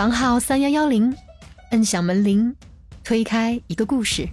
房号三幺幺零，摁响门铃，推开一个故事。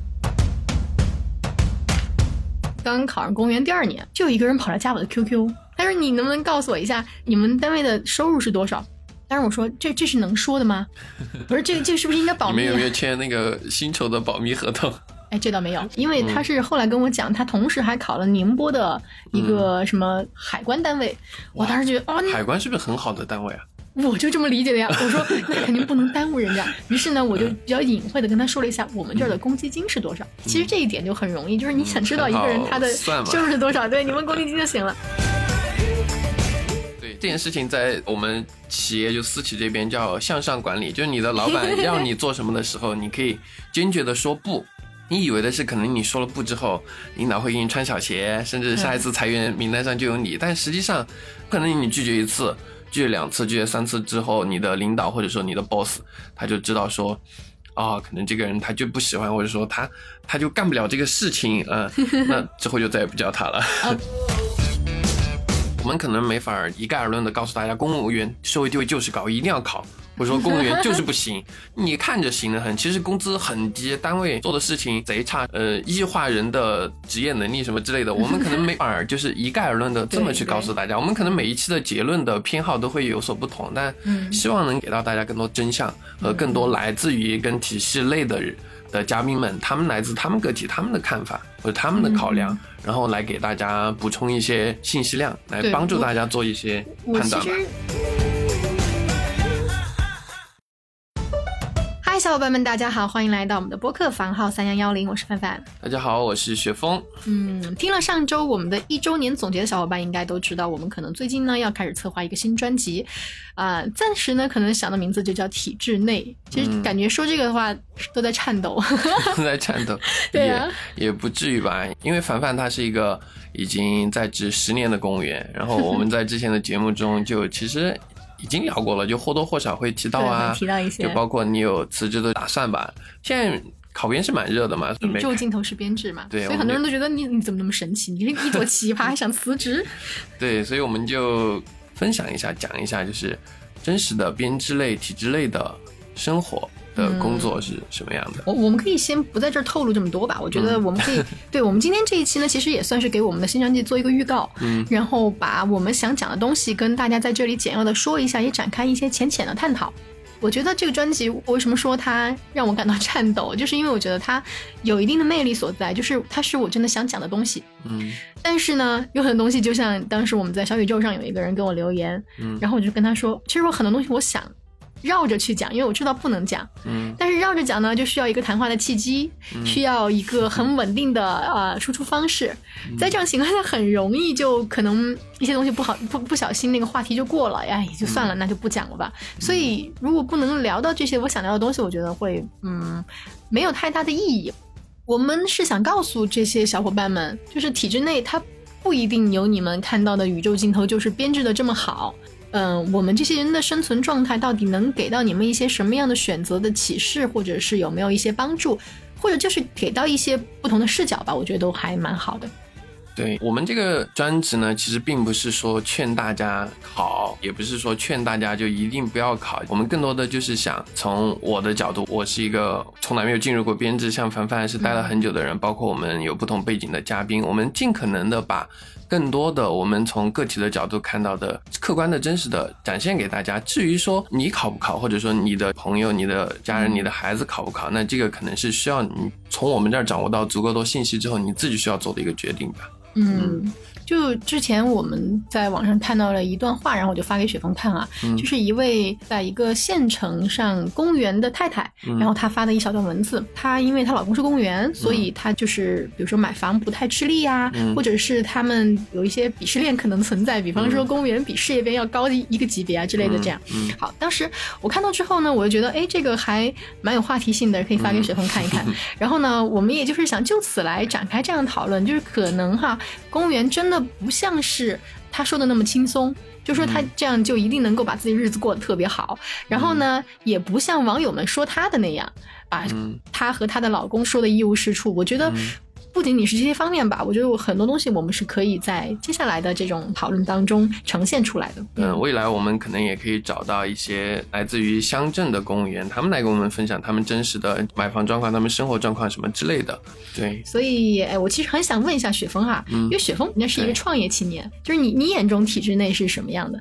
刚考上公务员第二年，就有一个人跑来加我的 QQ，他说：“你能不能告诉我一下，你们单位的收入是多少？”当时我说：“这这是能说的吗？不是，这这是不是应该保密？”你们有没有签那个薪酬的保密合同？哎，这倒没有，因为他是后来跟我讲，他同时还考了宁波的一个什么海关单位。我当时觉得，哦，海关是不是很好的单位啊？我就这么理解的呀。我说那肯定不能耽误人家。于是呢，我就比较隐晦的跟他说了一下我们这儿的公积金是多少。其实这一点就很容易，就是你想知道一个人他的收入是多少，对，你问公积金就行了。对这件事情，在我们企业就私企这边叫向上管理，就是你的老板 让你做什么的时候，你可以坚决的说不。你以为的是，可能你说了不之后，领导会给你穿小鞋，甚至下一次裁员名单上就有你。但实际上，可能你拒绝一次、拒绝两次、拒绝三次之后，你的领导或者说你的 boss 他就知道说，啊，可能这个人他就不喜欢，或者说他他就干不了这个事情，啊，那之后就再也不叫他了。我们可能没法一概而论的告诉大家，公务员社会地位就是高，一定要考。或者说公务员 就是不行，你看着行得很，其实工资很低，单位做的事情贼差，呃，异化人的职业能力什么之类的，我们可能没法就是一概而论的这么去告诉大家。我们可能每一期的结论的偏好都会有所不同，但希望能给到大家更多真相和更多来自于跟体系内的的嘉宾们，他们来自他们个体他们的看法或者他们的考量，然后来给大家补充一些信息量，来帮助大家做一些判断吧。小伙伴们，大家好，欢迎来到我们的播客房号三幺幺零，我是范范。大家好，我是雪峰。嗯，听了上周我们的一周年总结的小伙伴应该都知道，我们可能最近呢要开始策划一个新专辑，啊，暂时呢可能想的名字就叫体制内。其实感觉说这个的话都在颤抖，都在颤抖。对呀，也不至于吧，因为凡凡他是一个已经在职十年的公务员，然后我们在之前的节目中就其实。已经聊过了，就或多或少会提到啊，提到一些，就包括你有辞职的打算吧。现在考编是蛮热的嘛，宇宙镜头是编制嘛，对，所以很多人都觉得你你怎么那么神奇？你是一朵奇葩，还想辞职？对，所以我们就分享一下，讲一下，就是真实的编制类、体制类的生活。的工作是什么样的？我我们可以先不在这儿透露这么多吧。我觉得我们可以，对我们今天这一期呢，其实也算是给我们的新专辑做一个预告，嗯，然后把我们想讲的东西跟大家在这里简要的说一下，也展开一些浅浅的探讨。我觉得这个专辑为什么说它让我感到颤抖，就是因为我觉得它有一定的魅力所在，就是它是我真的想讲的东西，嗯。但是呢，有很多东西，就像当时我们在小宇宙上有一个人给我留言，嗯，然后我就跟他说，其实我很多东西我想。绕着去讲，因为我知道不能讲，嗯，但是绕着讲呢，就需要一个谈话的契机，需要一个很稳定的呃输出方式，在这样情况下，很容易就可能一些东西不好不不小心那个话题就过了，哎，也就算了，那就不讲了吧。所以如果不能聊到这些我想聊的东西，我觉得会嗯没有太大的意义。我们是想告诉这些小伙伴们，就是体制内它不一定有你们看到的宇宙镜头就是编制的这么好。嗯，我们这些人的生存状态到底能给到你们一些什么样的选择的启示，或者是有没有一些帮助，或者就是给到一些不同的视角吧？我觉得都还蛮好的。对我们这个专职呢，其实并不是说劝大家考，也不是说劝大家就一定不要考。我们更多的就是想从我的角度，我是一个从来没有进入过编制，像凡凡是待了很久的人，包括我们有不同背景的嘉宾，我们尽可能的把。更多的，我们从个体的角度看到的客观的真实的展现给大家。至于说你考不考，或者说你的朋友、你的家人、你的孩子考不考，那这个可能是需要你从我们这儿掌握到足够多信息之后，你自己需要做的一个决定吧。嗯。就之前我们在网上看到了一段话，然后我就发给雪峰看啊，就是一位在一个县城上公务员的太太，然后她发的一小段文字。她因为她老公是公务员，所以她就是比如说买房不太吃力呀，或者是他们有一些鄙视链可能存在，比方说公务员比事业编要高一个级别啊之类的这样。好，当时我看到之后呢，我就觉得哎，这个还蛮有话题性的，可以发给雪峰看一看。然后呢，我们也就是想就此来展开这样讨论，就是可能哈，公务员真的。不像是他说的那么轻松，就说他这样就一定能够把自己日子过得特别好。然后呢，也不像网友们说他的那样，把他和他的老公说的一无是处。我觉得不仅仅是这些方面吧，我觉得我很多东西我们是可以在接下来的这种讨论当中呈现出来的。嗯，未来我们可能也可以找到一些来自于乡镇的公务员，他们来跟我们分享他们真实的买房状况、他们生活状况什么之类的。对，所以，哎，我其实很想问一下雪峰哈，因为雪峰那是一个创业青年，就是你你眼中体制内是什么样的？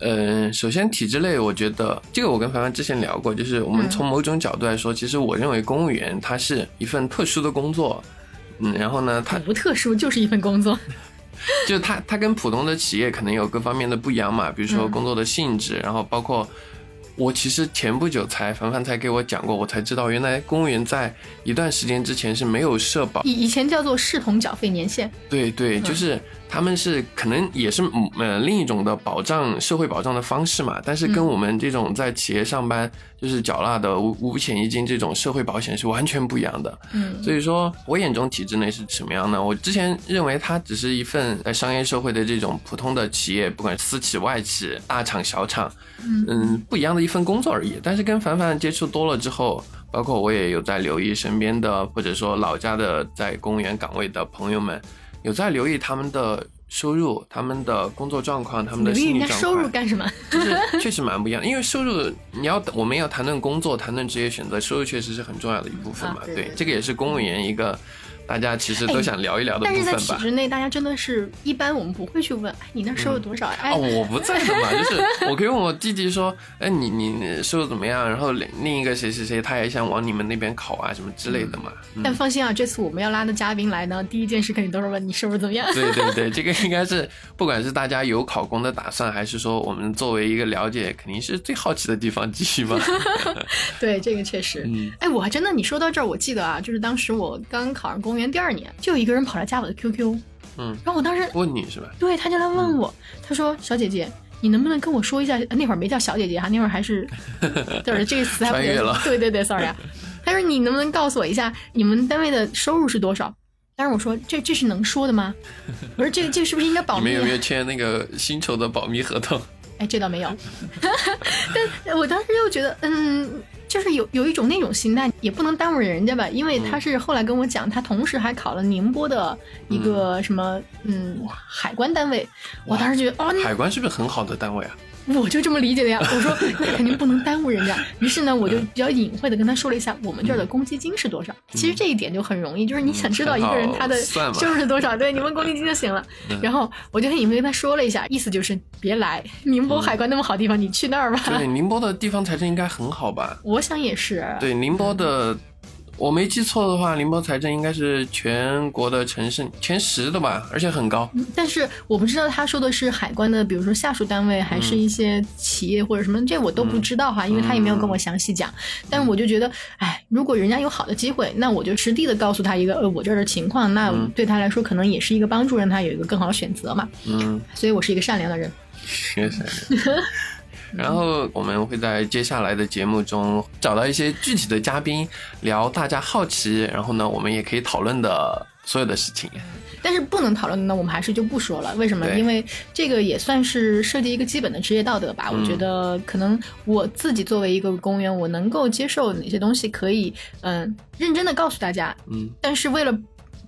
嗯，首先体制内，我觉得这个我跟凡凡之前聊过，就是我们从某种角度来说，其实我认为公务员它是一份特殊的工作，嗯，然后呢，它不特殊，就是一份工作，就是它它跟普通的企业可能有各方面的不一样嘛，比如说工作的性质，然后包括。我其实前不久才凡凡才给我讲过，我才知道原来公务员在一段时间之前是没有社保，以以前叫做视同缴费年限。对对，就是他们是可能也是呃另一种的保障社会保障的方式嘛，但是跟我们这种在企业上班就是缴纳的五五险一金这种社会保险是完全不一样的。嗯，所以说我眼中体制内是什么样呢？我之前认为它只是一份在商业社会的这种普通的企业，不管私企外企、大厂小厂。嗯，不一样的一份工作而已。但是跟凡凡接触多了之后，包括我也有在留意身边的，或者说老家的在公务员岗位的朋友们，有在留意他们的收入、他们的工作状况、他们的心理状况。收入干什么？就是确实蛮不一样。因为收入，你要我们要谈论工作、谈论职业选择，收入确实是很重要的一部分嘛。对，这个也是公务员一个。大家其实都想聊一聊的部分吧。但是在体制内，大家真的是一般，我们不会去问，哎，你那收入多少？哎，我不在的嘛，就是我可以问我弟弟说，哎，你你收入怎么样？然后另另一个谁谁谁，他也想往你们那边考啊，什么之类的嘛。但放心啊，这次我们要拉的嘉宾来呢，第一件事肯定都是问你收入怎么样。对对对，这个应该是不管是大家有考公的打算，还是说我们作为一个了解，肯定是最好奇的地方继续嘛。对，这个确实。哎，我还真的，你说到这儿，我记得啊，就是当时我刚考上公务员第二年，就。有一个人跑来加我的 QQ，嗯，然后我当时问你是吧？对，他就来问我，他说：“小姐姐，你能不能跟我说一下？那会儿没叫小姐姐哈，那会儿还是，就是这个词还穿越了。对对对，sorry 啊。他说你能不能告诉我一下你们单位的收入是多少？但是我说这这是能说的吗？我说这个这个是不是应该保密？你们有没有签那个薪酬的保密合同？哎，这倒没有。但我当时又觉得，嗯。就是有有一种那种心态，也不能耽误人家吧，因为他是后来跟我讲，他同时还考了宁波的一个什么嗯海关单位，我当时觉得哦，海关是不是很好的单位啊？我就这么理解的呀，我说那肯定不能耽误人家。于是呢，我就比较隐晦的跟他说了一下我们这儿的公积金是多少。其实这一点就很容易，就是你想知道一个人他的收入是多少，对，你问公积金就行了。然后我就很隐晦跟他说了一下，意思就是别来宁波海关那么好地方，你去那儿吧。对，宁波的地方财政应该很好吧？我想也是。对，宁波的。我没记错的话，宁波财政应该是全国的城市前十的吧，而且很高。但是我不知道他说的是海关的，比如说下属单位，还是一些企业或者什么，这我都不知道哈，因为他也没有跟我详细讲。但是我就觉得，哎，如果人家有好的机会，那我就实地的告诉他一个，呃，我这儿的情况，那对他来说可能也是一个帮助，让他有一个更好的选择嘛。嗯，所以我是一个善良的人。谢谢。然后我们会在接下来的节目中找到一些具体的嘉宾，聊大家好奇，然后呢，我们也可以讨论的所有的事情。但是不能讨论的呢，我们还是就不说了。为什么？因为这个也算是涉及一个基本的职业道德吧。我觉得可能我自己作为一个公务员，我能够接受哪些东西，可以嗯认真的告诉大家。嗯，但是为了。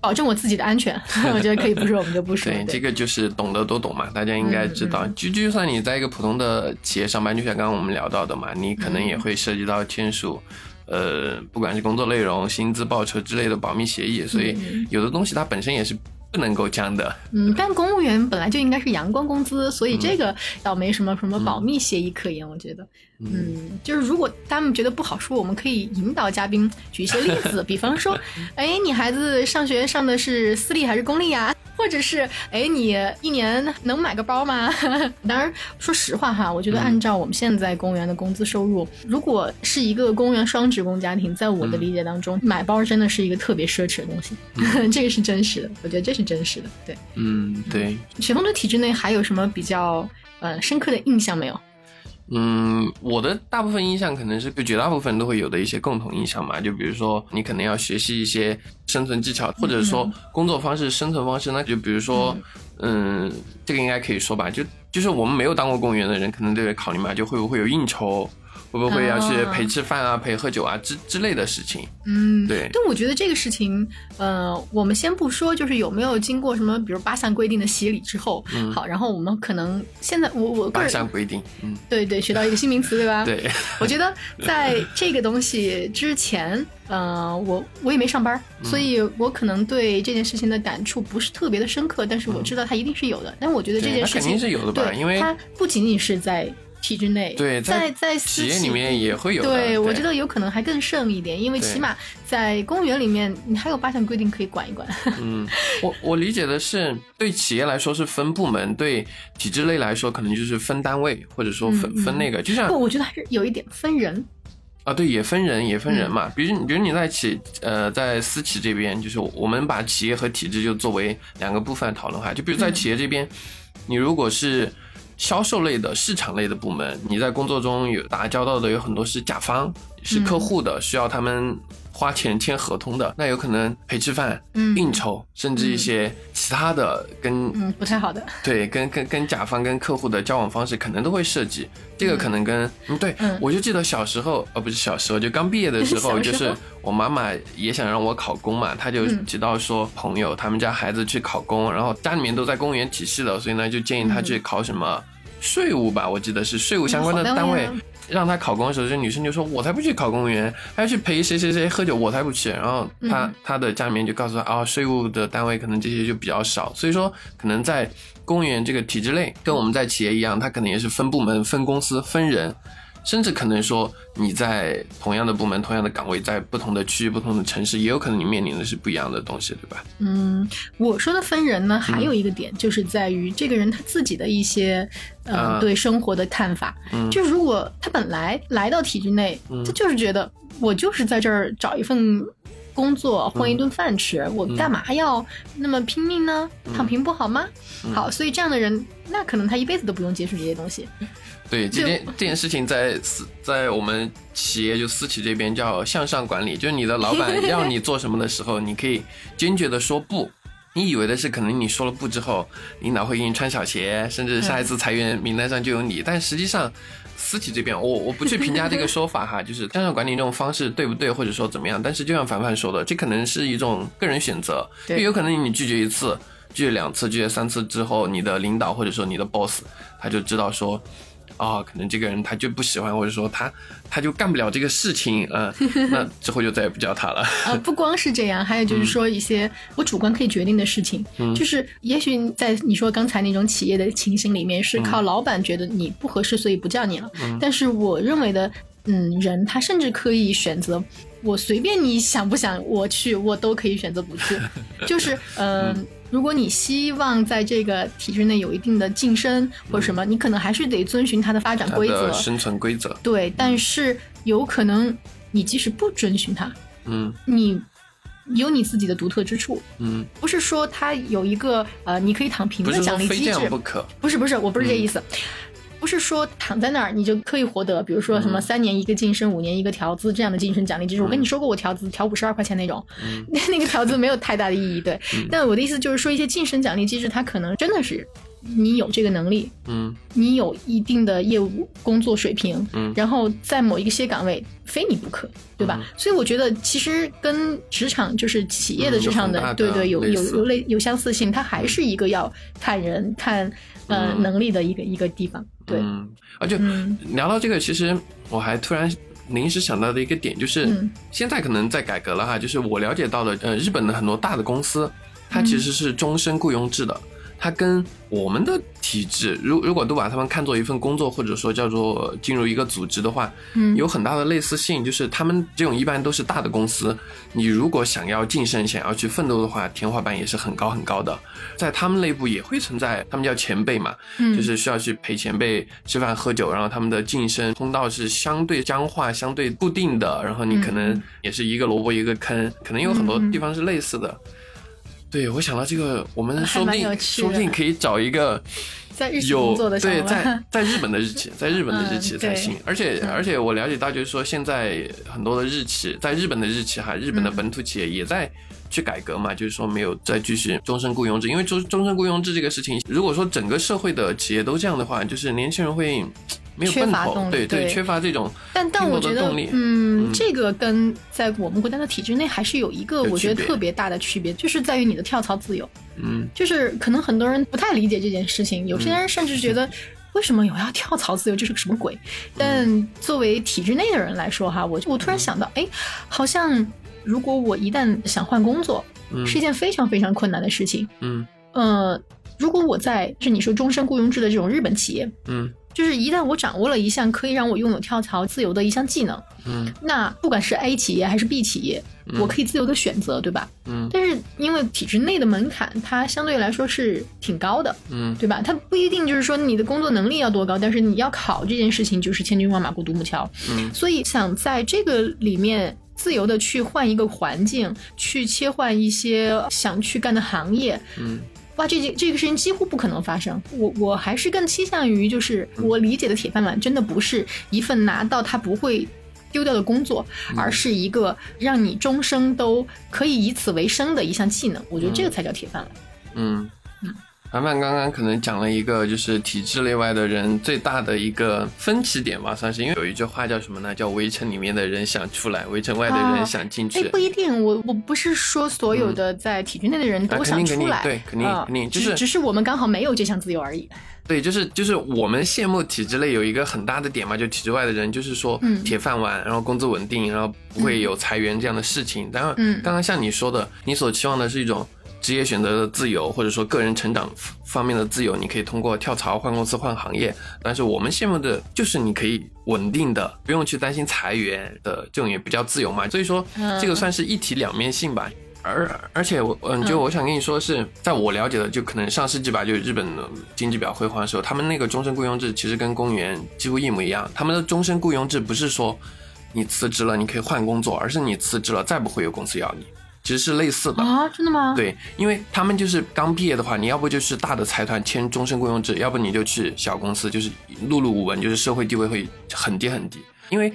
保证我自己的安全，我觉得可以不说，我们就不说。对，这个就是懂得都懂嘛，大家应该知道。就就算你在一个普通的企业上班，就像刚刚我们聊到的嘛，你可能也会涉及到签署，呃，不管是工作内容、薪资、报酬之类的保密协议，所以有的东西它本身也是。不能够讲的，嗯，但公务员本来就应该是阳光工资，所以这个倒没什么什么保密协议可言，我觉得，嗯，就是如果他们觉得不好说，我们可以引导嘉宾举一些例子，比方说，哎，你孩子上学上的是私立还是公立呀？或者是，哎，你一年能买个包吗？当然，说实话哈，我觉得按照我们现在公务员的工资收入，如果是一个公务员双职工家庭，在我的理解当中，买包真的是一个特别奢侈的东西，这个是真实的，我觉得这是真实的。对，嗯，对。雪峰的体制内还有什么比较呃深刻的印象没有？嗯，我的大部分印象可能是对绝大部分都会有的一些共同印象嘛，就比如说你可能要学习一些生存技巧，或者说工作方式、生存方式。那就比如说，嗯，这个应该可以说吧，就就是我们没有当过公务员的人，可能都会考虑嘛，就会不会有应酬，会不会要去啊陪吃饭啊、陪喝酒啊之之类的事情。嗯，对，但我觉得这个事情，呃，我们先不说，就是有没有经过什么，比如八项规定的洗礼之后，好，然后我们可能现在我我个八人项规定，嗯，对对学到一个新名词，对吧？，对，我觉得在这个东西之前，呃，我我也没上班，嗯。所以我可能对这件事情的感触不是特别的深刻，但是我知道它一定是有的。但我觉得这件事情肯定是有的吧，对，因为它不仅仅是在体制内，对在在企业里面也会有。对，我觉得，有可能还更甚一点，因为起码在公园里面，你还有八项规定可以管一管。嗯，我我理解的是，对企业来说是分部门，对体制内来说可能就是分单位，或者说分、分那个，就像不，我觉得还是有一点分人。啊，对，也分人，也分人嗯嘛。比如，比如你在企呃，在私企这边，就是我们把企业和体制就作为两个部分讨论哈。就比如在嗯企业这边，你如果是销售类的、市场类的部门，你在工作中有打交道的有很多是甲方，是客户的，需要他们花钱签合同的，那有可能陪吃饭、嗯。应酬，甚至一些其他的跟嗯，不太好的。对，跟跟跟甲方跟客户的交往方式可能都会涉及，这个可能跟嗯对，嗯。我就记得小时候，呃不是小时候，就刚毕业的 时候，就是我妈妈也想让我考公嘛，她就嗯。提到说朋友他们家孩子去考公，然后家里面都在公务员体系的，所以呢就建议他去考什么税务吧，我记得是税务相关的单单位。让他考公的时候，这女生就说：“我才不去考公务员，还要去陪谁谁谁喝酒，我才不去。”然后他、嗯他的家里面就告诉他啊，税务的单位可能这些就比较少，所以说可能在公务员这个体制内，跟我们在企业一样，它可能也是分部门、分公司、分人，甚至可能说你在同样的部门、同样的岗位，在不同的区域、不同的城市，也有可能你面临的是不一样的东西，对吧？嗯，我说的分人呢，嗯还有一个点，就是在于这个人他自己的一些，呃，啊对生活的看法。嗯就如果他本来来到体制内，嗯他就是觉得我就是在这儿找一份工作，混一顿饭吃，我干嘛要那么拼命呢？躺平不好吗？好，所以这样的人，那可能他一辈子都不用接触这些东西。对，这件这件事情在私在我们企业就私企这边叫向上管理，就是你的老板让你做什么的时候，你可以坚决的说不。你以为的是，可能你说了不之后，领导会给你穿小鞋，甚至下一次裁员名单上就有你。但实际上，私企这边，我我不去评价这个 说法哈，就是向上管理这种方式对不对，或者说怎么样。但是就像凡凡说的，这可能是一种个人选择，对就有可能你拒绝一次，拒绝两次，拒绝三次之后，你的领导或者说你的 boss 他就知道说。啊、可能这个人他就不喜欢，或者说他他就干不了这个事情，嗯、那之后就再也不叫他了。呃，不光是这样，还有嗯就是说一些我主观可以决定的事情，就是也许在你说刚才那种企业的情形里面，是靠老板觉得你不合适，所以不叫你了。嗯但是我认为的，嗯，人他甚至可以选择，我随便你想不想我去，我都可以选择不去。就是，嗯、嗯如果你希望在这个体制内有一定的晋升或者什么，你可能还是得遵循它的发展规则。生存规则，对，但是有可能你即使不遵循它，嗯你有你自己的独特之处，嗯，不是说它有一个呃，你可以躺平的奖励机制，样不可。不是不是，我不是这意思。不是说躺在那儿你就可以获得，比如说什么三年一个晋升，五年一个调资这样的晋升奖励机制。我跟你说过，我调资调五十二块钱那种，那那个调资没有太大的意义。对，但我的意思就是说，一些晋升奖励机制，它可能真的是你有这个能力，嗯。你有一定的业务工作水平，嗯。然后在某一些岗位非你不可，对吧？所以我觉得其实跟职场就是企业的嗯职场的，对对，有有类有类有相似性，它还是一个要看人看呃、嗯能力的一个一个地方。对，嗯，而且嗯。聊到这个，其实我还突然临时想到的一个点，就是嗯。现在可能在改革了哈，就是我了解到的，呃，日本的很多大的公司，它其实是终身雇佣制的。它跟我们的体制，如如果都把他们看作一份工作，或者说叫做进入一个组织的话，嗯有很大的类似性。就是他们这种一般都是大的公司，你如果想要晋升、想要去奋斗的话，天花板也是很高很高的。在他们内部也会存在，他们叫前辈嘛，嗯就是需要去陪前辈吃饭喝酒，然后他们的晋升通道是相对僵化、相对固定的，然后你可能也是一个萝卜一个坑，可能有很多地方是类似的。对，我想到这个，我们说不定说不定可以找一个 在有对，在，在日本的日企，在日本的日企嗯对才行。而且而且我了解到，就是说现在很多的日企，在日本的日企哈，日本的嗯。本土企业也在去改革嘛，就是说没有再继续终身雇佣制，因为终终身雇佣制这个事情，如果说整个社会的企业都这样的话，就是年轻人会没有缺奔头，乏动力对对缺乏这种但但我觉得嗯，这个跟在我们国家的体制内还是有一个我觉得特别大的区别，就是在于你的跳槽自由。嗯就是可能很多人不太理解这件事情，有些人甚至觉得。为什么有要跳槽自由？这是个什么鬼？但作为体制内的人来说，哈，我我突然想到，哎，好像如果我一旦想换工作，嗯是一件非常非常困难的事情。嗯呃，如果我在是你说终身雇佣制的这种日本企业，嗯就是一旦我掌握了一项可以让我拥有跳槽自由的一项技能，嗯那不管是 A 企业还是 B 企业，嗯我可以自由的选择，对吧？嗯但是因为体制内的门槛，它相对来说是挺高的，嗯对吧？它不一定就是说你的工作能力要多高，但是你要考这件事情就是千军万马过独木桥。嗯所以想在这个里面自由的去换一个环境，去切换一些想去干的行业，嗯哇，这件这个事情几乎不可能发生。我我还是更倾向于，就是我理解的铁饭碗，真的不是一份拿到它不会丢掉的工作，而是一个让你终生都可以以此为生的一项技能。我觉得这个才叫铁饭碗。嗯。凡凡刚刚可能讲了一个，就是体制内外的人最大的一个分歧点吧，算是因为有一句话叫什么呢？叫“围城里面的人想出来，围城外的人想进去”哎，不一定，我我不是说所有的在体制内的人都啊肯定肯定想出来，对肯定啊肯定就是只只是我们刚好没有这项自由而已。对，就是就是我们羡慕体制内有一个很大的点嘛，就体制外的人，就是说嗯铁饭碗，然后工资稳定，然后不会有裁员这样的事情。然后嗯刚刚像你说的，你所期望的是一种职业选择的自由，或者说个人成长方面的自由，你可以通过跳槽、换公司、换行业。但是我们羡慕的就是你可以稳定的，不用去担心裁员的这种也比较自由嘛。所以说嗯这个算是一体两面性吧。而而且我嗯，就我想跟你说是，在我了解的，就可能上世纪吧，就日本的经济比较辉煌的时候，他们那个终身雇佣制其实跟公务员几乎一模一样。他们的终身雇佣制不是说你辞职了你可以换工作，而是你辞职了再不会有公司要你，其实是类似的。啊，真的吗？，对，因为他们就是刚毕业的话，你要不就是大的财团签终身雇佣制，要不你就去小公司，就是碌碌无闻，就是社会地位会很低很低。因为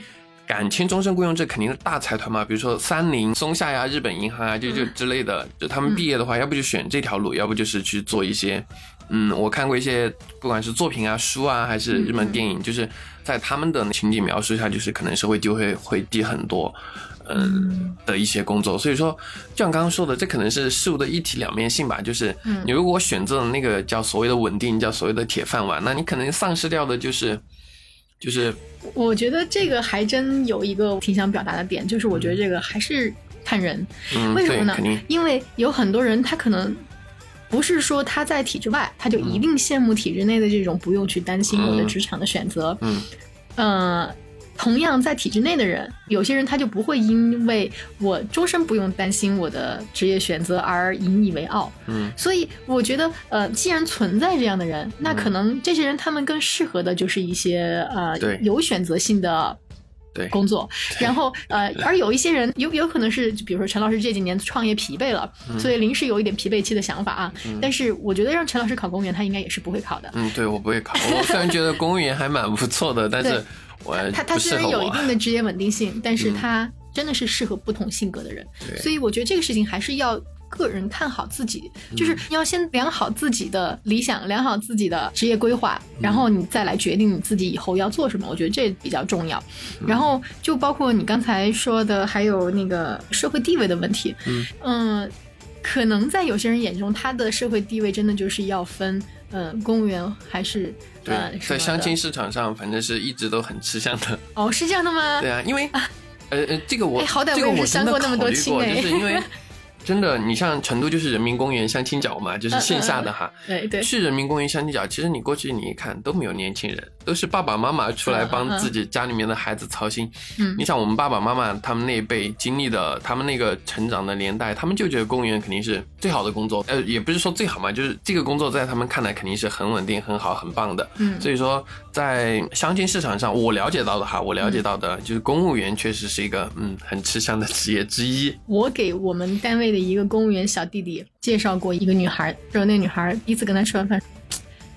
敢签终身雇佣制，肯定是大财团嘛，比如说三菱、松下呀、日本银行啊，就就之类的。就他们毕业的话，要不就选这条路，要不就是去做一些，嗯，我看过一些，不管是作品啊、书啊，还是日本电影，就是在他们的情景描述下，就是可能社会地位会低很多。嗯的一些工作，所以说，就像刚刚说的，这可能是事物的一体两面性吧。就是嗯你如果选择了那个叫所谓的稳定，叫所谓的铁饭碗，那你可能丧失掉的就是，就是我觉得这个还真有一个挺想表达的点，就是我觉得这个还是看人。嗯，为什么呢？因为有很多人他可能不是说他在体制外，他就一定羡慕体制内的这种不用去担心我的嗯职场的选择。嗯呃，同样在体制内的人，有些人他就不会因为我终身不用担心我的职业选择而引以为傲。嗯所以我觉得，呃，既然存在这样的人，那可能这些人他们更适合的就是一些呃有选择性的对工作，然后呃，而有一些人有有可能是，比如说陈老师这几年创业疲惫了，嗯所以临时有一点疲惫期的想法啊。但是我觉得让陈老师考公务员，他应该也是不会考的。嗯，对我不会考。我虽然觉得公务员还蛮不错的，但是对我他他虽然有一。定的职业稳定性，但是嗯他真的是适合不同性格的人。对所以我觉得这个事情还是要。个人看好自己，就是要先量好自己的理想，量好自己的职业规划，然后你再来决定你自己以后要做什么。我觉得这比较重要。然后就包括你刚才说的，还有那个社会地位的问题。嗯嗯，可能在有些人眼中，他的社会地位真的就是要分，嗯，公务员还是对在相亲市场上，反正是一直都很吃香的。哦，是这样的吗？对啊，因为呃呃，这个我哎好歹这个我也是我真的相过那么考虑过，多亲哎就是因为真的，你像成都就是人民公园相亲角嘛，就是线下的哈。对对，去人民公园相亲角，其实你过去你一看都没有年轻人，都是爸爸妈妈出来帮自己家里面的孩子操心。嗯你想我们爸爸妈妈他们那一辈经历的，他们那个成长的年代，他们就觉得公务员肯定是最好的工作。呃，也不是说最好嘛，就是这个工作在他们看来肯定是很稳定、很好、很棒的。嗯所以说在相亲市场上，我了解到的哈，我了解到的就是公务员确实是一个嗯很吃香的职业之一。我给我们单位的一个公务员小弟弟介绍过一个女孩，然后那女孩第一次跟他吃完饭，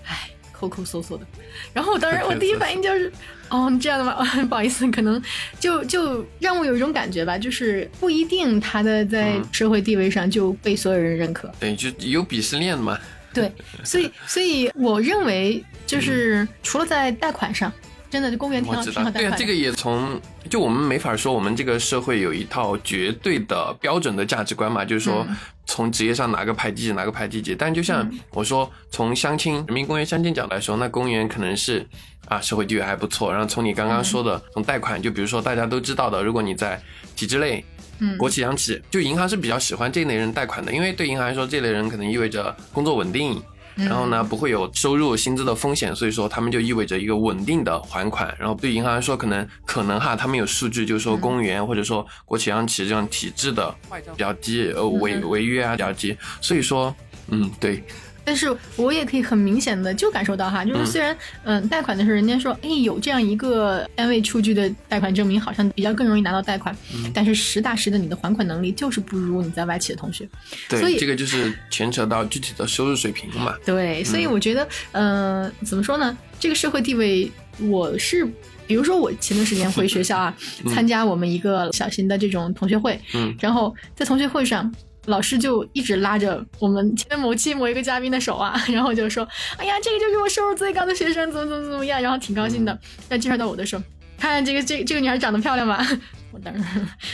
唉，抠抠搜搜的。然后我当时我第一反应就是，哦，你这样的吗？不好意思，可能就就让我有一种感觉吧，就是不一定他的在嗯社会地位上就被所有人认可。对，就有鄙视链嘛。对，所以所以我认为就是除了在贷款上。真的，公务员挺好，挺好对啊，这个也从就我们没法说，我们这个社会有一套绝对的标准的价值观嘛，就是说从职业上哪个排第几，哪个排第几。但就像我说，从相亲人民公园相亲角来说，那公务员可能是啊社会地位还不错。然后从你刚刚说的从贷款，就比如说大家都知道的，如果你在体制内，嗯，国企、央企，就银行是比较喜欢这类人贷款的，因为对银行来说，这类人可能意味着工作稳定。然后呢，不会有收入、薪资的风险，所以说他们就意味着一个稳定的还款。然后对银行来说，可能可能哈，他们有数据，就是说公务员或者说国企、央企这样体制的比较低，呃违违约啊比较低。所以说，嗯，对。但是我也可以很明显的就感受到哈，就是虽然嗯贷款的时候人家说哎有这样一个单位出具的贷款证明，好像比较更容易拿到贷款，但是实打实的你的还款能力就是不如你在外企的同学。对，所以这个就是牵扯到具体的收入水平嘛。对，所以我觉得嗯怎么说呢？这个社会地位，我是比如说我前段时间回学校啊，参加我们一个小型的这种同学会，嗯，然后在同学会上。老师就一直拉着我们前某期某一个嘉宾的手啊，然后就说：“哎呀，这个就是我收入最高的学生，怎么怎么怎么样。”然后挺高兴的。那介绍到我的时候，看这个这这个女孩长得漂亮吧？我当然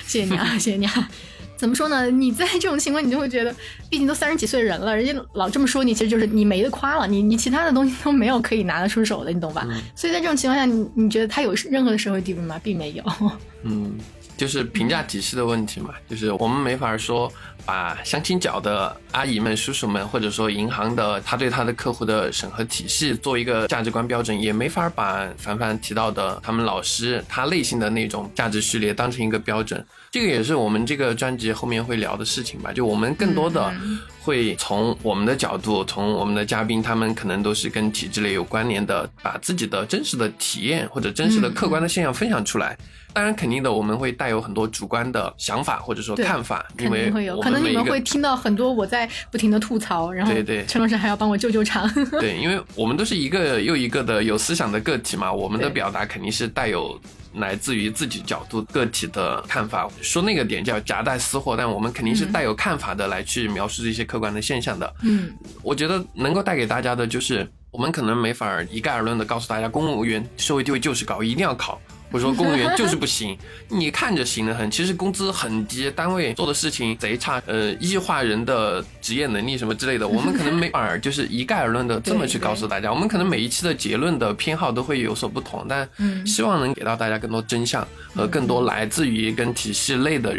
谢谢你啊，谢谢你啊。怎么说呢？你在这种情况，你就会觉得，毕竟都三十几岁人了，人家老这么说你，其实就是你没得夸了，你你其他的东西都没有可以拿得出手的，你懂吧？所以在这种情况下，你你觉得他有任何的社会地位吗？并没有。嗯。就是评价体系的问题嘛，就是我们没法说把相亲角的阿姨们、叔叔们，或者说银行的他对他的客户的审核体系做一个价值观标准，也没法把凡凡提到的他们老师他内心的那种价值序列当成一个标准。这个也是我们这个专辑后面会聊的事情吧。就我们更多的会从我们的角度，从我们的嘉宾，他们可能都是跟体制类有关联的，把自己的真实的体验或者真实的客观的现象分享出来。当然，肯定的，我们会带有很多主观的想法或者说看法，因为会有可能你们会听到很多我在不停的吐槽，然后对对，陈老师还要帮我救救场。对，因为我们都是一个又一个的有思想的个体嘛，我们的表达肯定是带有来自于自己角度个体的看法。说那个点叫夹带私货，但我们肯定是带有看法的来去描述这些客观的现象的。嗯，我觉得能够带给大家的就是，我们可能没法一概而论的告诉大家，公务员社会地位就是高，一定要考。或者说公务员就是不行，你看着行得很，其实工资很低，单位做的事情贼差，呃，异化人的职业能力什么之类的，我们可能没法就是一概而论的这么去告诉大家。我们可能每一期的结论的偏好都会有所不同，但希望能给到大家更多真相和更多来自于跟体系内的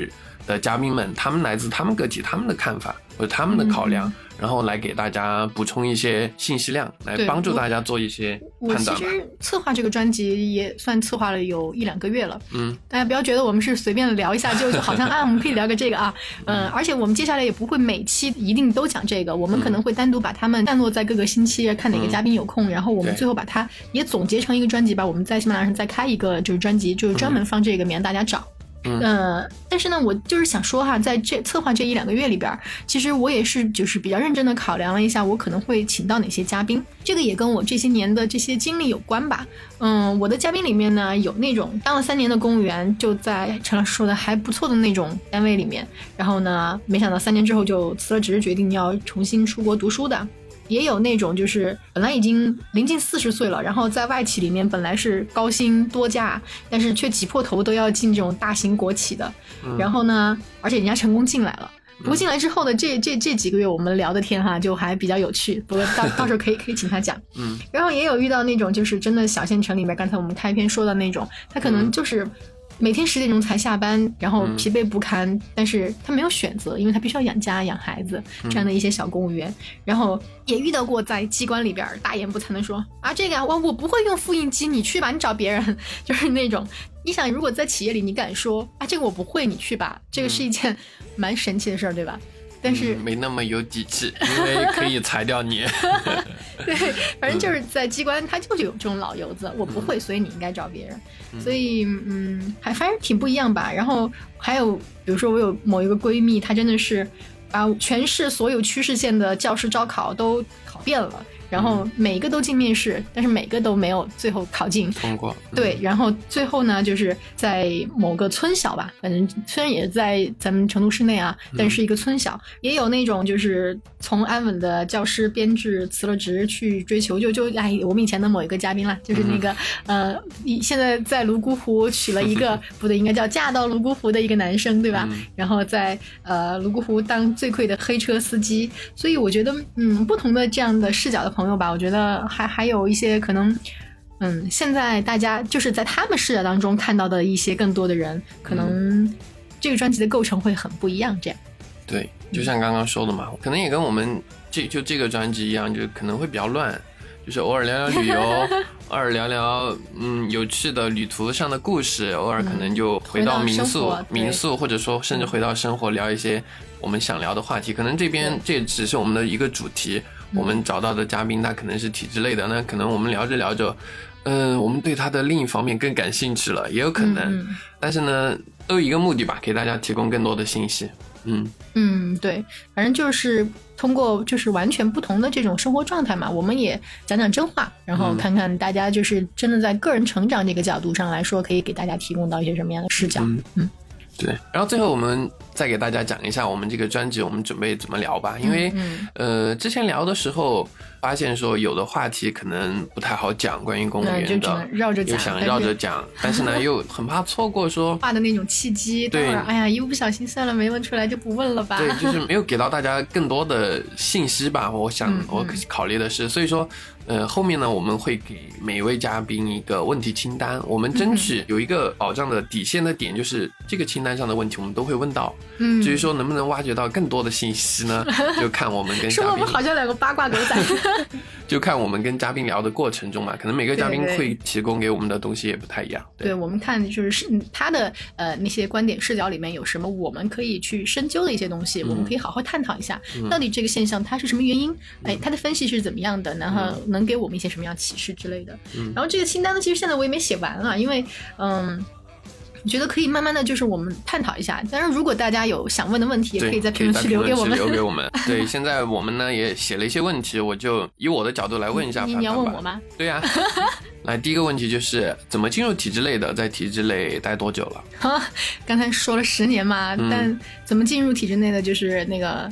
的嘉宾们，他们来自他们个体他们的看法或者他们的考量。然后来给大家补充一些信息量，来帮助大家做一些判断。我其实策划这个专辑也算策划了有一两个月了，嗯，大家不要觉得我们是随便聊一下就就好像啊，我们可以聊个这个啊，嗯，而且我们接下来也不会每期一定都讲这个，我们可能会单独把它们散落在各个星期，看哪个嘉宾有空，然后我们最后把它也总结成一个专辑吧。我们在喜马拉雅上再开一个就是专辑，就是专门放这个，免得大家找。嗯，但是呢，我就是想说哈，在这策划这一两个月里边，其实我也是就是比较认真的考量了一下，我可能会请到哪些嘉宾，这个也跟我这些年的这些经历有关吧。嗯，我的嘉宾里面呢，有那种当了三年的公务员，就在陈老师说的还不错的那种单位里面，然后呢，没想到三年之后就辞了职，决定要重新出国读书的。也有那种就是本来已经临近四十岁了，然后在外企里面本来是高薪多价，但是却挤破头都要进这种大型国企的。然后呢，而且人家成功进来了。不过进来之后的这这这几个月，我们聊的天哈就还比较有趣。不过到到时候可以可以请他讲。嗯。然后也有遇到那种就是真的小县城里面，刚才我们开篇说的那种，他可能就是。每天十点钟才下班，然后疲惫不堪，但是他没有选择，因为他必须要养家养孩子，这样的一些小公务员，然后也遇到过在机关里边大言不惭的说啊，这个啊，我我不会用复印机，你去吧，你找别人，就是那种，你想如果在企业里你敢说啊，这个我不会，你去吧，这个是一件蛮神奇的事儿，对吧？但是没那么有底气，因为可以裁掉你。对，反正就是在机关，他就是有这种老油子，我不会，所以你应该找别人。所以，嗯，还反正挺不一样吧。然后还有，比如说我有某一个闺蜜，她真的是把全市所有区市县的教师招考都考遍了。然后每个都进面试，但是每个都没有最后考进。通过。对，然后最后呢，就是在某个村小吧，反正虽然也在咱们成都市内啊，但是一个村小，也有那种就是从安稳的教师编制辞了职去追求，就就哎，我们以前的某一个嘉宾啦，就是那个呃，现在在泸沽湖娶了一个 不对，应该叫嫁到泸沽湖的一个男生，对吧？然后在呃泸沽湖当最贵的黑车司机，所以我觉得嗯，不同的这样的视角的朋友吧，我觉得还还有一些可能。嗯，现在大家就是在他们视角当中看到的一些更多的人，可能这个专辑的构成会很不一样。这样，对，就像刚刚说的嘛，可能也跟我们这就这个专辑一样，就可能会比较乱，就是偶尔聊聊旅游，偶尔聊聊嗯有趣的旅途上的故事，偶尔可能就回到民宿，民宿或者说甚至回到生活，聊一些我们想聊的话题。可能这边这只是我们的一个主题，我们找到的嘉宾他可能是体制类的，那可能我们聊着聊着。嗯，我们对他的另一方面更感兴趣了，也有可能。但是呢，都有一个目的吧，给大家提供更多的信息。嗯嗯，对，反正就是通过就是完全不同的这种生活状态嘛，我们也讲讲真话，然后看看大家就是真的在个人成长这个角度上来说，可以给大家提供到一些什么样的视角。嗯，对。然后最后我们再给大家讲一下我们这个专辑，我们准备怎么聊吧？因为呃，之前聊的时候。发现说有的话题可能不太好讲，关于公务员的，又想绕着讲，但是呢又很怕错过说 话的那种契机。对，哎呀，一不小心算了，没问出来就不问了吧。对，就是没有给到大家更多的信息吧。我想我考虑的是，所以说。呃，后面呢，我们会给每位嘉宾一个问题清单，我们争取有一个保障的底线的点，就是这个清单上的问题我们都会问到。嗯，至于说能不能挖掘到更多的信息呢，就看我们跟嘉宾。说我们好像两个八卦狗仔。就看我们跟嘉宾聊的过程中嘛，可能每个嘉宾会提供给我们的东西也不太一样。对，我们看就是是他的呃那些观点视角里面有什么我们可以去深究的一些东西，我们可以好好探讨一下，到底这个现象它是什么原因？哎，它的分析是怎么样的？然后能给我们一些什么样启示之类的？嗯然后这个清单呢，其实现在我也没写完啊，因为嗯。我觉得可以慢慢的就是我们探讨一下，但是如果大家有想问的问题，也可以在评论区留给我们。留给我们。对，现在我们呢也写了一些问题，我就以我的角度来问一下。你你要问我吗？对呀。来，第一个问题就是怎么进入体制内的，在体制内待多久了？哈，刚才说了十年嘛，但怎么进入体制内的，就是那个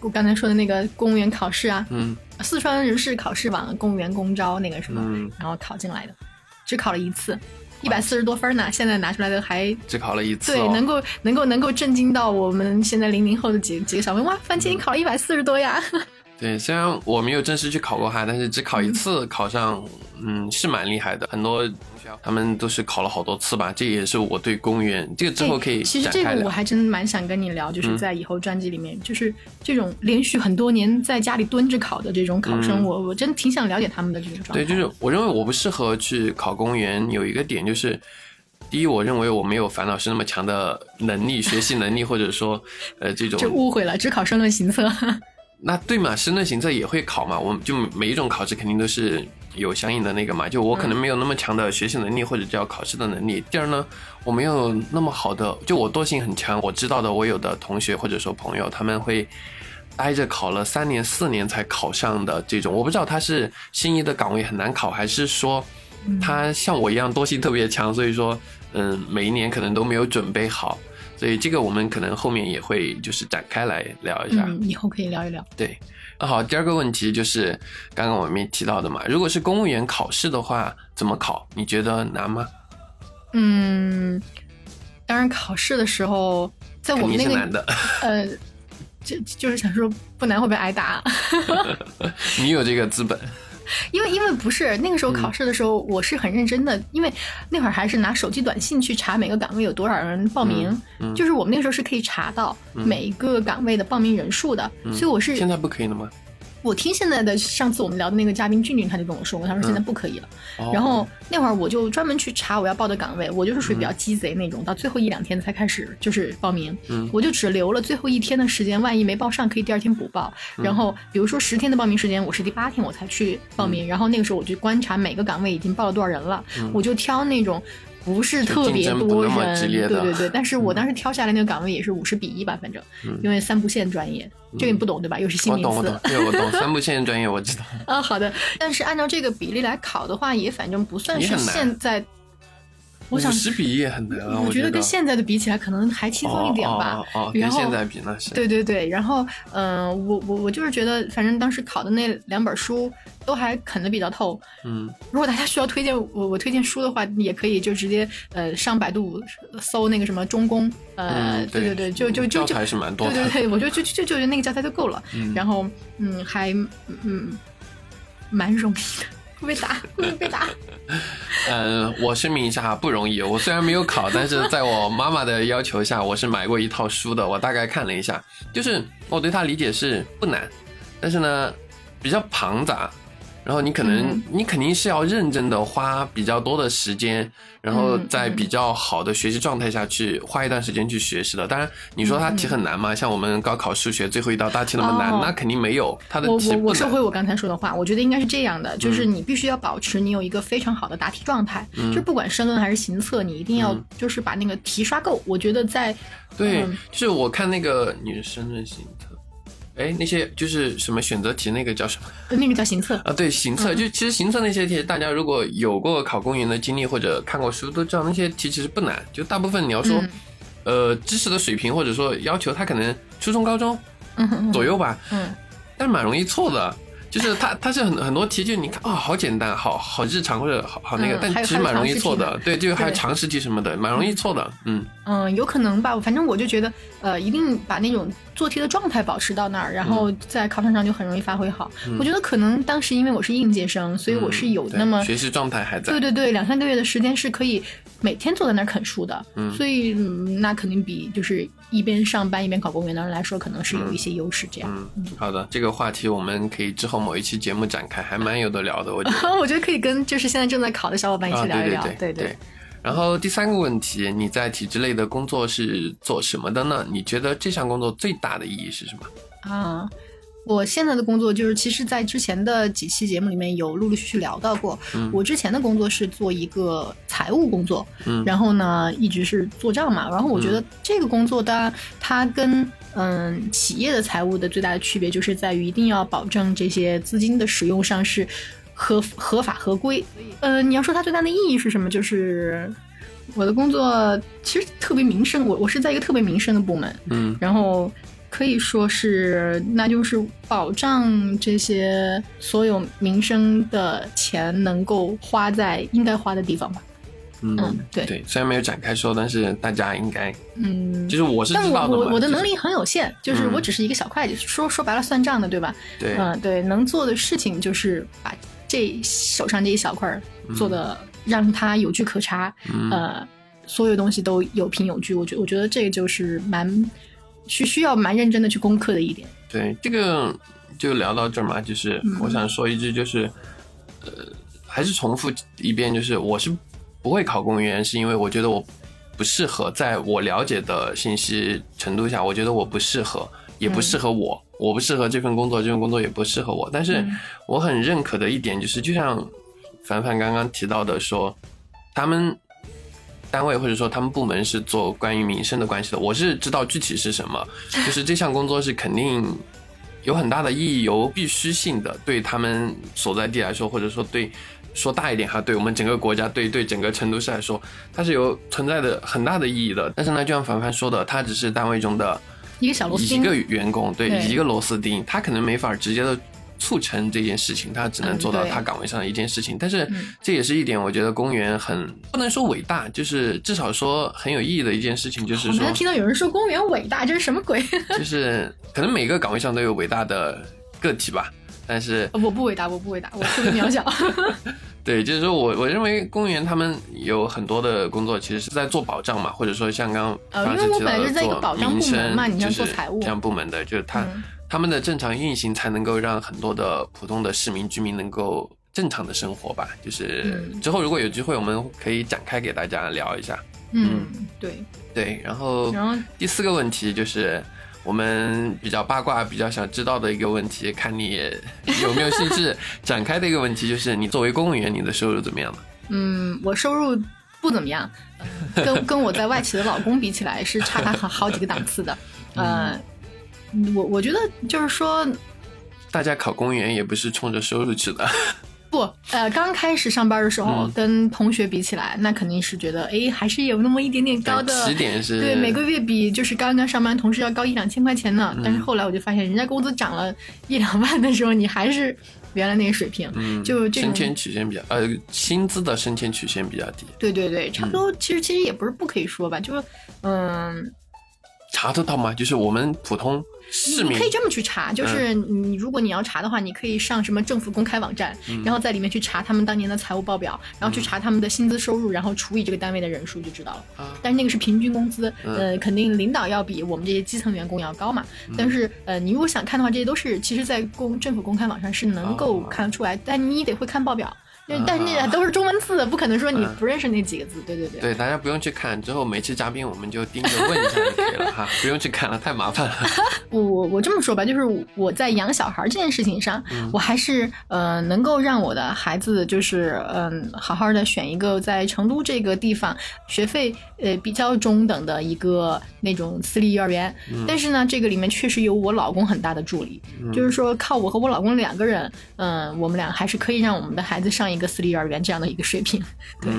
我刚才说的那个公务员考试啊，嗯，四川人事考试网公务员公招那个什么，然后考进来的，只考了一次。一百四十多分呢，现在拿出来的还只考了一次，对，能够能够能够震惊到我们现在零零后的几几个小朋友哇！番茄你考了一百四十多呀？对，虽然我没有正式去考过哈，但是只考一次考上，嗯，是蛮厉害的，很多。他们都是考了好多次吧，这也是我对公务员这个之后可以。其实这个我还真蛮想跟你聊，就是在以后专辑里面，就是这种连续很多年在家里蹲着考的这种考生，我我真的挺想了解他们的这种状态。对，就是我认为我不适合去考公务员，有一个点就是，第一，我认为我没有樊老师那么强的能力、学习能力，或者说，呃，这种。就误会了，只考申论行测。那对嘛，申论行测也会考嘛，我们就每一种考试肯定都是。有相应的那个嘛，就我可能没有那么强的学习能力或者叫考试的能力。第二呢，我没有那么好的，就我惰性很强。我知道的，我有的同学或者说朋友，他们会挨着考了三年四年才考上的这种。我不知道他是心仪的岗位很难考，还是说他像我一样惰性特别强，所以说嗯，每一年可能都没有准备好。所以这个我们可能后面也会就是展开来聊一下，嗯，以后可以聊一聊。对。好，第二个问题就是刚刚我们提到的嘛，如果是公务员考试的话，怎么考？你觉得难吗？嗯，当然考试的时候，在我们那个呃，就就是想说不难会不会挨打？你有这个资本。因为因为不是那个时候考试的时候，我是很认真的，因为那会儿还是拿手机短信去查每个岗位有多少人报名，就是我们那个时候是可以查到每一个岗位的报名人数的，所以我是现在不可以了吗？我听现在的上次我们聊的那个嘉宾俊俊，他就跟我说过，他说现在不可以了。然后那会儿我就专门去查我要报的岗位，我就是属于比较鸡贼那种，到最后一两天才开始就是报名。嗯，我就只留了最后一天的时间，万一没报上可以第二天补报。然后比如说十天的报名时间，我是第八天我才去报名。然后那个时候我就观察每个岗位已经报了多少人了，我就挑那种。不是特别多人，对对对。但是我当时挑下来那个岗位也是五十比一吧，反正，因为三不限专业，这个你不懂对吧？又是新名词我懂我懂，对我懂三不限专业我知道。啊。好的，但是按照这个比例来考的话，也反正不算是现在。我想十比一也很难啊，我觉得跟现在的比起来，可能还轻松一点吧。哦哦哦，跟现在比那是。对对对，然后嗯、呃我我我就是觉得，反正当时考的那两本书都还啃得比较透。嗯，如果大家需要推荐我我推荐书的话，也可以就直接呃上百度搜那个什么中公，呃、嗯对对对，就就就就教材是蛮多的。对对对，我就就就就觉得那个教材就够了。嗯然后嗯还嗯蛮容易的，会被打？会被打？嗯，我声明一下哈，不容易。我虽然没有考，但是在我妈妈的要求下，我是买过一套书的。我大概看了一下，就是我对它理解是不难，但是呢比较庞杂。然后你可能、嗯你肯定是要认真的花比较多的时间，然后嗯在比较好的学习状态下去花一段时间去学习的。当然，你说它题很难吗？像我们高考数学最后一道大题那么难，哦那肯定没有。它的我我题。我收回我刚才说的话，我觉得应该是这样的，就是你必须要保持你有一个非常好的答题状态，嗯就不管申论还是行测，你一定要就是把那个题刷够。我觉得在对，嗯就是我看那个你是深圳行测，哎，那些就是什么选择题，那个叫什么？呃那个叫行测，啊？对，行嗯。测，就其实行测那些题，大家如果有过考公务员的经历或者看过书，都知道那些题其实不难，就大部分你要说，嗯。呃，知识的水平或者说要求，他可能初中、高中左右吧，嗯。但是蛮容易错的。就是它，它是很很多题，就你看啊、好简单，好好日常或者好好那个，但其实蛮容易错。的对，就还有对常识题什么的，蛮容易错的。嗯，嗯，有可能吧，反正我就觉得，呃，一定把那种做题的状态保持到那儿，然后嗯在考场上就很容易发挥好。我觉得可能当时因为我是应届生，所以我是有那么学习状态还在对。对对，两三个月的时间是可以每天坐在那儿啃书的，嗯所以、嗯、那肯定比就是一边上班一边考公务员的人来说，可能是有一些优势。这样，嗯，好的，这个话题我们可以之后某一期节目展开，还蛮有的聊的，我觉得。我觉得可以跟就是现在正在考的小伙伴一啊，起聊一聊。对对对然后第三个问题，你在体制内的工作是做什么的呢？你觉得这项工作最大的意义是什么？啊。我现在的工作就是，其实，在之前的几期节目里面有陆陆续续聊到过。嗯我之前的工作是做一个财务工作，嗯然后呢，一直是做账嘛。然后我觉得这个工作，当然它跟嗯企业的财务的最大的区别，就是在于一定要保证这些资金的使用上是合合法合规。呃，你要说它最大的意义是什么，就是我的工作其实特别民生，我我是在一个特别民生的部门，嗯然后可以说是，那就是保障这些所有民生的钱能够花在应该花的地方吧。嗯嗯对对，虽然没有展开说，但是大家应该嗯，就是我是但我我我的能力很有限，就是嗯我只是一个小会计，说说白了算账的，对吧？对嗯，对，能做的事情就是把这手上这一小块做的让它有据可查，嗯呃，所有东西都有凭有据。我觉我觉得这个就是蛮需需要蛮认真的去攻克的一点。对，这个就聊到这儿嘛，就是嗯我想说一句，就是，呃，还是重复一遍，就是我是不会考公务员，是因为我觉得我不适合，在我了解的信息程度下，我觉得我不适合，也不适合我，我不适合这份工作，这份工作也不适合我。但是嗯我很认可的一点就是，就像凡凡刚刚提到的说，他们。单位或者说他们部门是做关于民生的关系的，我是知道具体是什么，就是这项工作是肯定有很大的意义，有必须性的，对他们所在地来说，或者说对说大一点哈，对我们整个国家，对对整个成都市来说，它是有存在的很大的意义的。但是呢，就像凡凡说的，他只是单位中的一个小螺丝钉一个员工，对对一个螺丝钉，他可能没法直接的。促成这件事情，他只能做到他岗位上的一件事情，但是嗯这也是一点，我觉得公务员很不能说伟大，就是至少说很有意义的一件事情，就是说听到有人说公务员伟大，这是什么鬼？就是可能每个岗位上都有伟大的个体吧，但是我不伟大，我不伟大，我特别渺小。对，就是说我我认为公务员他们有很多的工作其实是在做保障嘛，或者说像刚呃刚因为我本来提到的是在一个保障部门嘛你像做财务这样部门的，就是他、嗯他们的正常运行才能够让很多的普通的市民居民能够正常的生活吧。就是嗯之后如果有机会，我们可以展开给大家聊一下。嗯，对。对，然后然后第四个问题就是我们比较八卦、比较想知道的一个问题，看你有没有兴致展开的一个问题，就是你作为公务员，你的收入怎么样呢？嗯，我收入不怎么样，跟跟我在外企的老公比起来是差他好好几个档次的。呃，我我觉得就是说，大家考公务员也不是冲着收入去的。不，呃，刚开始上班的时候，跟同学比起来，那肯定是觉得，哎，还是有那么一点点高的起点是，对，每个月比就是刚刚上班同事要高一两千块钱呢。但是后来我就发现，人家工资涨了一两万的时候，你还是原来那个水平，就升迁曲线比较，呃，薪资的升迁曲线比较低。对对对，差不多。其实其实也不是不可以说吧，就是，嗯，查得到吗？就是我们普通。市民可以这么去查，就是你如果你要查的话，你可以上什么政府公开网站，然后在里面去查他们当年的财务报表，然后去查他们的薪资收入，然后除以这个单位的人数就知道了。但是那个是平均工资，呃，肯定领导要比我们这些基层员工要高嘛。但是呃，你如果想看的话，这些都是其实在公政府公开网上是能够看得出来，但你得会看报表。但是那都是中文字，不可能说你不认识那几个字。对对对。对，大家不用去看，之后每期嘉宾我们就盯着问一下就可以了哈，不用去看了，太麻烦了。我我我这么说吧，就是我在养小孩这件事情上，我还是呃能够让我的孩子就是嗯好好的选一个在成都这个地方学费呃比较中等的一个那种私立幼儿园。但是呢，这个里面确实有我老公很大的助力，就是说靠我和我老公两个人，嗯，我们俩还是可以让我们的孩子上。一个私立幼儿园这样的一个水平，对，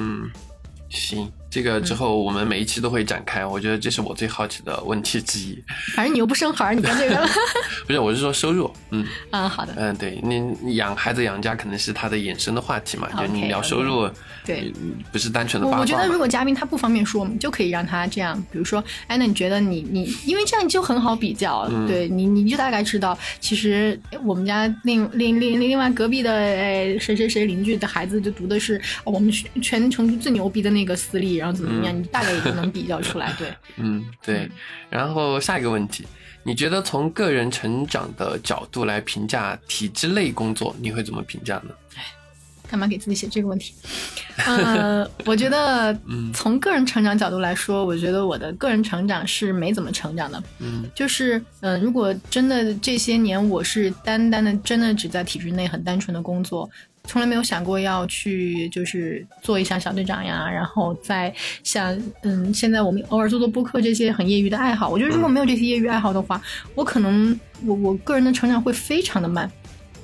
行。这个之后我们每一期都会展开，我觉得这是我最好奇的问题之一。反正你又不生孩，你干这个？不是，我是说收入。嗯啊，好的。嗯，对你养孩子养家可能是他的衍生的话题嘛，就你聊收入，对，不是单纯的八卦。我觉得如果嘉宾他不方便说，我们就可以让他这样，比如说，哎，那你觉得你你，因为这样就很好比较，对你你就大概知道，其实我们家另另另另外隔壁的哎谁谁谁邻居的孩子就读的是我们全成都最牛逼的那个私立。然后怎么怎么样，你大概也就能比较出来，对。嗯，对。然后下一个问题，你觉得从个人成长的角度来评价体制内工作，你会怎么评价呢？干嘛给自己写这个问题？呃，我觉得，从个人成长角度来说，我觉得我的个人成长是没怎么成长的。嗯，就是，嗯，如果真的这些年我是单单的，真的只在体制内很单纯的工作。从来没有想过要去，就是做一下小队长呀，然后再像嗯，现在我们偶尔做做播客这些很业余的爱好。我觉得如果没有这些业余爱好的话，我可能我我个人的成长会非常的慢。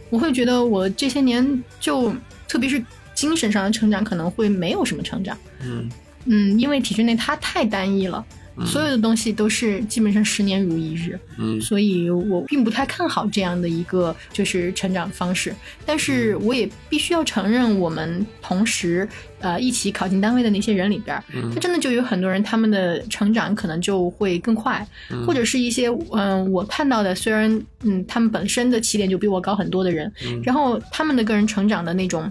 我会觉得我这些年就特别是精神上的成长可能会没有什么成长。嗯嗯，因为体制内它太单一了。所有的东西都是基本上十年如一日，嗯，所以我并不太看好这样的一个就是成长方式。但是我也必须要承认，我们同时呃一起考进单位的那些人里边，他真的就有很多人，他们的成长可能就会更快，或者是一些嗯我看到的，虽然嗯他们本身的起点就比我高很多的人，然后他们的个人成长的那种。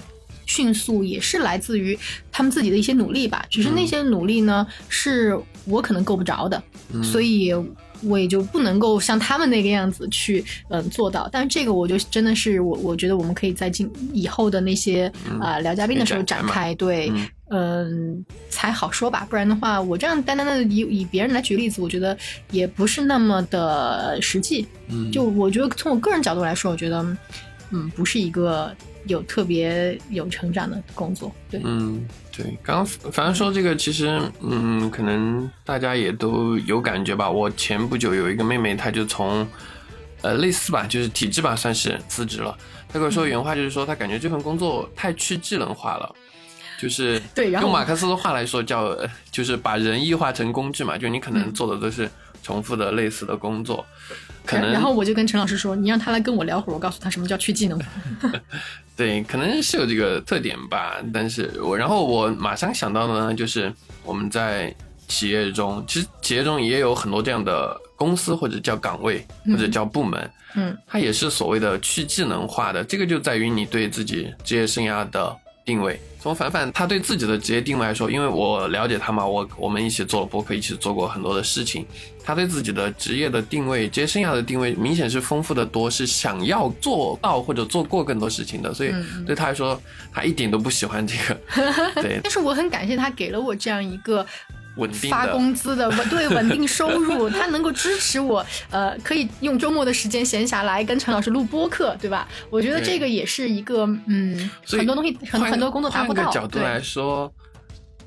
迅速也是来自于他们自己的一些努力吧，只是那些努力呢，是我可能够不着的，所以我也就不能够像他们那个样子去嗯做到。但是这个我就真的是我我觉得我们可以在今以后的那些啊聊嘉宾的时候展开，对，嗯才好说吧。不然的话，我这样单单的以以别人来举例子，我觉得也不是那么的实际。就我觉得从我个人角度来说，我觉得嗯不是一个。有特别有成长的工作，对，嗯，对，刚刚反正说这个，其实，嗯，可能大家也都有感觉吧。我前不久有一个妹妹，她就从，呃，类似吧，就是体制吧，算是辞职了。她跟我说原话就是说，她感觉这份工作太去智能化了，就是 对，用马克思的话来说叫，就是把人异化成工具嘛，就你可能做的都是重复的类似的工作。可能，然后我就跟陈老师说：“你让他来跟我聊会儿，我告诉他什么叫去技能。”对，可能是有这个特点吧。但是我，然后我马上想到的呢，就是我们在企业中，其实企业中也有很多这样的公司或者叫岗位或者叫部门，嗯，它也是所谓的去技能化的。这个就在于你对自己职业生涯的定位。从凡凡他对自己的职业定位来说，因为我了解他嘛，我我们一起做了博客，一起做过很多的事情。他对自己的职业的定位、职业生涯的定位，明显是丰富的多，是想要做到或者做过更多事情的。所以对他来说，他一点都不喜欢这个。对，但是我很感谢他给了我这样一个。稳定发工资的稳对稳定收入，它能够支持我，呃，可以用周末的时间闲暇来跟陈老师录播客，对吧？我觉得这个也是一个，嗯，很多东西很很多工作达不到。角度来说，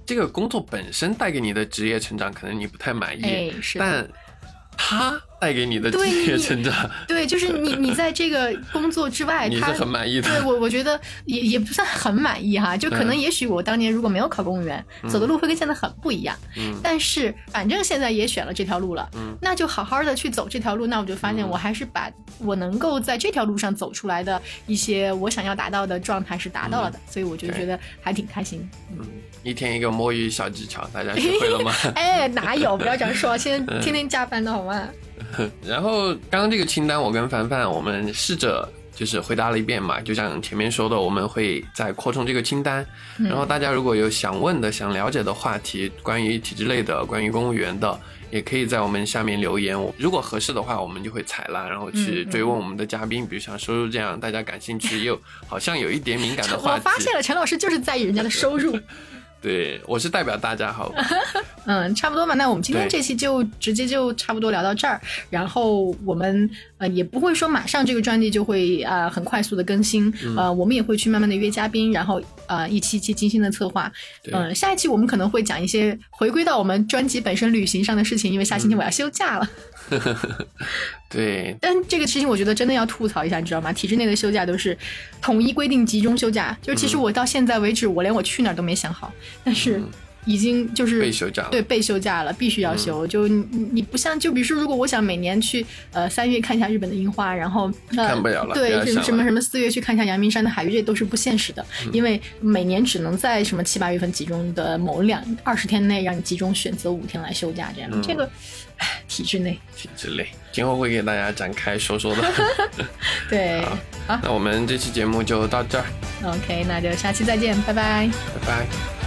这个工作本身带给你的职业成长，可能你不太满意，哎，是。但他带给你的职业成长，对，就是你，你在这个工作之外，你是很满意的。对我，我觉得也也不算很满意哈，就可能也许我当年如果没有考公务员，走的路会跟现在很不一样。嗯，但是反正现在也选了这条路了，嗯，那就好好的去走这条路。那我就发现，我还是把我能够在这条路上走出来的一些我想要达到的状态是达到了的，所以我就觉得还挺开心。嗯，一天一个摸鱼小技巧，大家学会了吗？哎，哪有？不要这样说，现在 天天加班的好吗？然后刚刚这个清单，我跟凡凡我们试着就是回答了一遍嘛，就像前面说的，我们会再扩充这个清单。然后大家如果有想问的、想了解的话题，关于体制类的、关于公务员的，也可以在我们下面留言。如果合适的话，我们就会采纳，然后去追问我们的嘉宾，比如像收入这样大家感兴趣又好像有一点敏感的话题。我发现了，陈老师就是在意人家的收入。对，我是代表大家好。嗯，差不多嘛。那我们今天这期就直接就差不多聊到这儿。然后我们呃也不会说马上这个专辑就会啊很快速的更新。呃，我们也会去慢慢的约嘉宾，然后呃一期一期精心的策划。嗯，下一期我们可能会讲一些回归到我们专辑本身旅行上的事情，因为下星期我要休假了。对，但这个事情我觉得真的要吐槽一下，你知道吗？体制内的休假都是统一规定集中休假，就其实我到现在为止，我连我去哪儿都没想好，但是已经就是被休假了，对，被休假了，必须要休。就你你不像，就比如说，如果我想每年去呃三月看一下日本的樱花，然后看不了了，对，什么什么什么四月去看一下阳明山的海域，这都是不现实的，因为每年只能在什么七八月份集中的某两二十天内让你集中选择五天来休假，这样这个。体制内，体制内，今后会给大家展开说说的。对，好，那我们这期节目就到这儿。OK，那就下期再见，拜拜，拜拜。